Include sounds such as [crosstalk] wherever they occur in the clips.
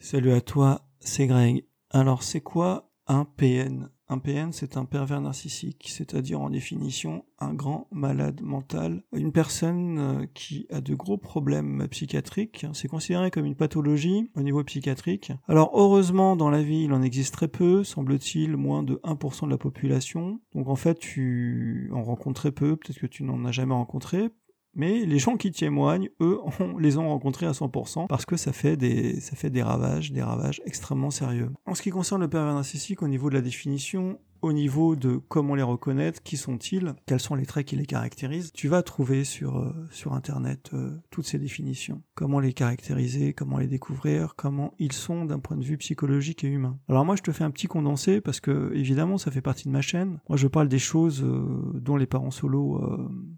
Salut à toi, c'est Greg. Alors c'est quoi un PN Un PN c'est un pervers narcissique, c'est-à-dire en définition un grand malade mental, une personne euh, qui a de gros problèmes psychiatriques, c'est considéré comme une pathologie au niveau psychiatrique. Alors heureusement dans la vie il en existe très peu, semble-t-il moins de 1% de la population, donc en fait tu en rencontres très peu, peut-être que tu n'en as jamais rencontré, mais les gens qui témoignent, eux, [laughs] on les ont rencontrés à 100% parce que ça fait des, ça fait des ravages, des ravages extrêmement sérieux. En ce qui concerne le pervers narcissique, au niveau de la définition, au niveau de comment les reconnaître, qui sont-ils, quels sont les traits qui les caractérisent, tu vas trouver sur, euh, sur Internet euh, toutes ces définitions. Comment les caractériser, comment les découvrir, comment ils sont d'un point de vue psychologique et humain. Alors moi je te fais un petit condensé parce que évidemment ça fait partie de ma chaîne. Moi je parle des choses euh, dont les parents solo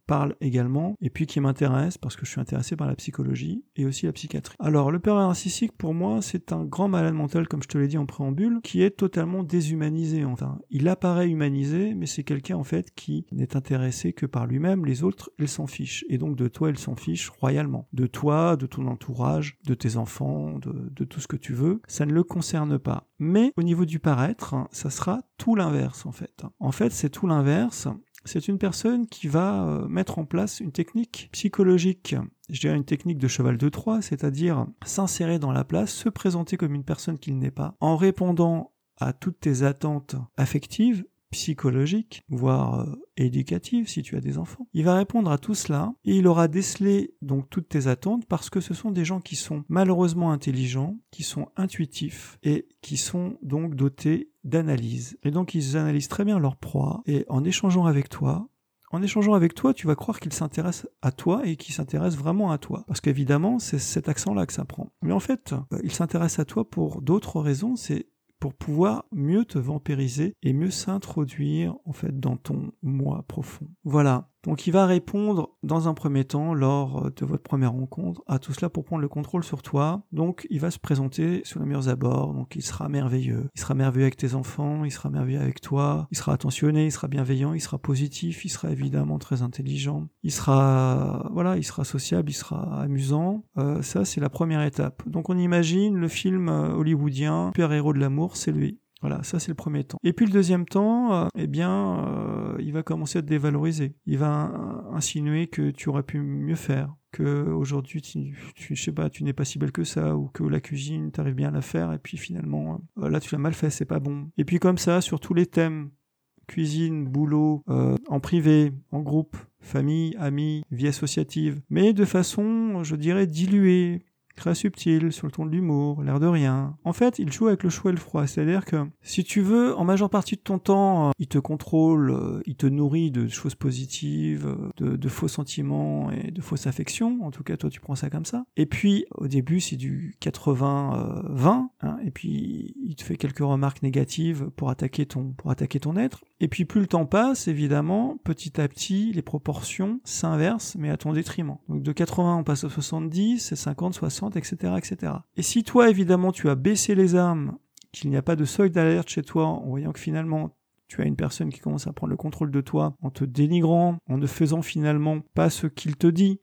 parlent également et puis qui m'intéressent parce que je suis intéressé par la psychologie et aussi la psychiatrie. Alors le pervers narcissique pour moi c'est un grand malade mental comme je te l'ai dit en préambule qui est totalement déshumanisé enfin. Il apparaît humanisé, mais c'est quelqu'un en fait qui n'est intéressé que par lui-même. Les autres, ils s'en fichent. Et donc de toi, ils s'en fichent royalement. De toi, de ton entourage, de tes enfants, de, tout ce que tu veux, ça ne le concerne pas. Mais au niveau du paraître, ça sera tout l'inverse en fait. En fait, c'est tout l'inverse. C'est une personne qui va euh, mettre en place une technique psychologique je dirais une technique de cheval de Troie, c'est-à-dire s'insérer dans la place, se présenter comme une personne qu'il n'est pas, en répondant à toutes tes attentes affectives, psychologiques, voire euh, éducatives si tu as des enfants. Il va répondre à tout cela et il aura décelé donc toutes tes attentes parce que ce sont des gens qui sont malheureusement intelligents, qui sont intuitifs et qui sont donc dotés d'analyse. Et donc ils analysent très bien leur proie et en échangeant avec toi, en échangeant avec toi, tu vas croire qu'ils s'intéressent à toi et qu'ils s'intéressent vraiment à toi. Parce qu'évidemment, c'est cet accent-là que ça prend. Mais en fait, euh, ils s'intéressent à toi pour d'autres raisons. C'est pour pouvoir mieux te vampiriser et mieux s'introduire en fait dans ton moi profond. Voilà. Donc il va répondre dans un premier temps lors de votre première rencontre à tout cela pour prendre le contrôle sur toi. Donc il va se présenter sous les meilleurs abords, donc il sera merveilleux. Il sera merveilleux avec tes enfants, il sera merveilleux avec toi, il sera attentionné, il sera bienveillant, il sera positif, il sera évidemment très intelligent, il sera voilà, il sera sociable, il sera amusant. Euh, ça c'est la première étape. Donc on imagine le film euh, hollywoodien, Père héros de l'amour, c'est lui. Voilà, ça c'est le premier temps. Et puis le deuxième temps, euh, eh bien, euh, il va commencer à te dévaloriser. Il va insinuer que tu aurais pu mieux faire, que aujourd'hui, tu, tu, je sais pas, tu n'es pas si belle que ça, ou que la cuisine, tu arrives bien à la faire, et puis finalement, euh, là tu l'as mal fait, c'est pas bon. Et puis comme ça, sur tous les thèmes, cuisine, boulot, en privé, en groupe, famille, amis, vie associative, mais de façon, je dirais, diluée, très subtil, sur le ton de l'humour, l'air de rien. En fait, il joue avec le chaud et le froid, c'est-à-dire que si tu veux, en majeure partie de ton temps, euh, il te contrôle, euh, il te nourrit de choses positives, euh, de, faux sentiments et de fausses affections, en tout cas toi tu prends ça comme ça. Et puis au début c'est du 80-20, hein, et puis il te fait quelques remarques négatives pour attaquer ton, pour attaquer ton être. Et puis plus le temps passe, évidemment, petit à petit, les proportions s'inversent, mais à ton détriment. Donc de 80 on passe à 70, 50, 60, etc., etc. Et si toi, évidemment, tu as baissé les armes, qu'il n'y a pas de seuil d'alerte chez toi, en voyant que finalement tu as une personne qui commence à prendre le contrôle de toi en te dénigrant, en ne faisant finalement pas ce qu'il te dit,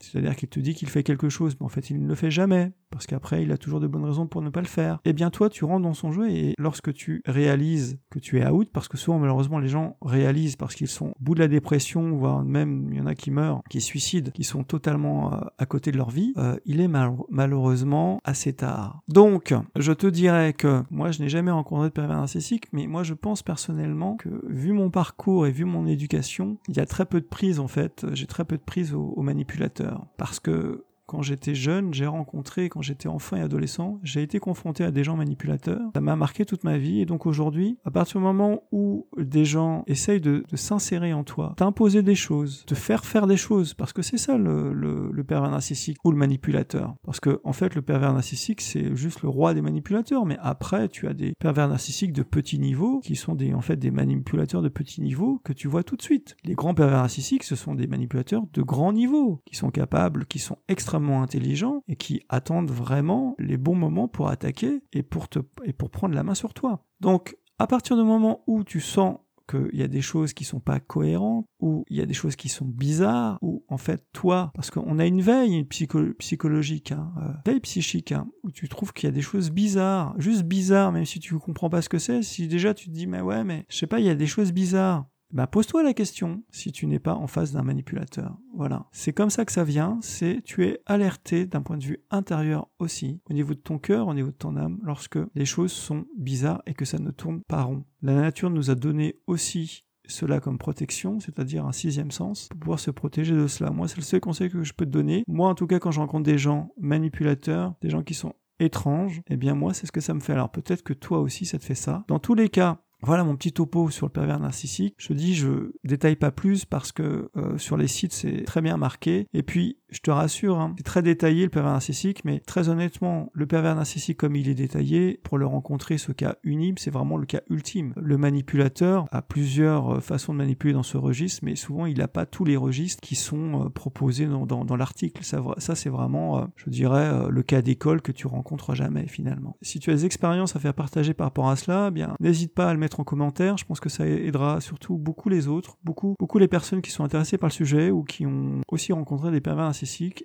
c'est-à-dire qu'il te dit qu'il fait quelque chose, mais en fait il ne le fait jamais, parce qu'après il a toujours de bonnes raisons pour ne pas le faire. Et eh bien toi tu rentres dans son jeu et lorsque tu réalises que tu es out, parce que souvent malheureusement les gens réalisent parce qu'ils sont au bout de la dépression, voire même il y en a qui meurent, qui suicident, qui sont totalement euh, à côté de leur vie, euh, il est malheureusement assez tard. Donc je te dirais que moi je n'ai jamais rencontré de pervers narcissique, mais moi je pense personnellement que vu mon parcours et vu mon éducation, il y a très peu de prise en fait, j'ai très peu de prise aux manipulateurs, parce que quand j'étais jeune, j'ai rencontré, quand j'étais enfant et adolescent, j'ai été confronté à des gens manipulateurs. Ça m'a marqué toute ma vie. Et donc aujourd'hui, à partir du moment où des gens essayent de, s'insérer en toi, t'imposer des choses, te faire faire des choses, parce que c'est ça le, le, pervers narcissique ou le manipulateur. Parce que en fait, le pervers narcissique, c'est juste le roi des manipulateurs. Mais après, tu as des pervers narcissiques de petit niveau qui sont des, en fait des manipulateurs de petit niveau que tu vois tout de suite. Les grands pervers narcissiques, ce sont des manipulateurs de grand niveau qui sont capables, qui sont extrêmement intelligents et qui attendent vraiment les bons moments pour attaquer et pour, te, et pour prendre la main sur toi. Donc, à partir du moment où tu sens qu'il y a des choses qui sont pas cohérentes, ou il y a des choses qui sont bizarres, ou en fait toi, parce qu'on a une veille psychologique, hein, euh, veille psychique, hein, où tu trouves qu'il y a des choses bizarres, juste bizarres, même si tu comprends pas ce que c'est, si déjà tu te dis mais ouais mais je sais pas, il y a des choses bizarres, bah pose-toi la question si tu n'es pas en face d'un manipulateur. Voilà. C'est comme ça que ça vient, c'est tu es alerté d'un point de vue intérieur aussi, au niveau de ton cœur, au niveau de ton âme, lorsque les choses sont bizarres et que ça ne tourne pas rond. La nature nous a donné aussi cela comme protection, c'est-à-dire un sixième sens, pour pouvoir se protéger de cela. Moi, c'est le seul conseil que je peux te donner. Moi, en tout cas, quand je rencontre des gens manipulateurs, des gens qui sont étranges, eh bien moi, c'est ce que ça me fait. Alors peut-être que toi aussi, ça te fait ça. Dans tous les cas, voilà mon petit topo sur le pervers narcissique. Je dis, je détaille pas plus parce que euh, sur les sites c'est très bien marqué. Et puis, je te rassure, hein, c'est très détaillé le pervers narcissique, mais très honnêtement, le pervers narcissique comme il est détaillé, pour le rencontrer, ce cas unique, c'est vraiment le cas ultime. Le manipulateur a plusieurs euh, façons de manipuler dans ce registre, mais souvent il n'a pas tous les registres qui sont euh, proposés dans, l'article. Ça, c'est vraiment, je dirais, le cas d'école que tu rencontres jamais finalement. Si tu as des expériences à faire partager par rapport à cela, eh bien n'hésite pas à le mettre en commentaire. Je pense que ça aidera surtout beaucoup les autres, beaucoup, beaucoup les personnes qui sont intéressées par le sujet ou qui ont aussi rencontré des pervers narcissiques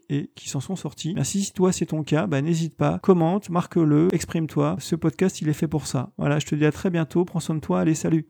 et qui s'en sont sortis. Si toi c'est ton cas, bah, n'hésite pas, commente, marque-le, exprime-toi. Ce podcast il est fait pour ça. Voilà, je te dis à très bientôt, prends soin de toi, allez salut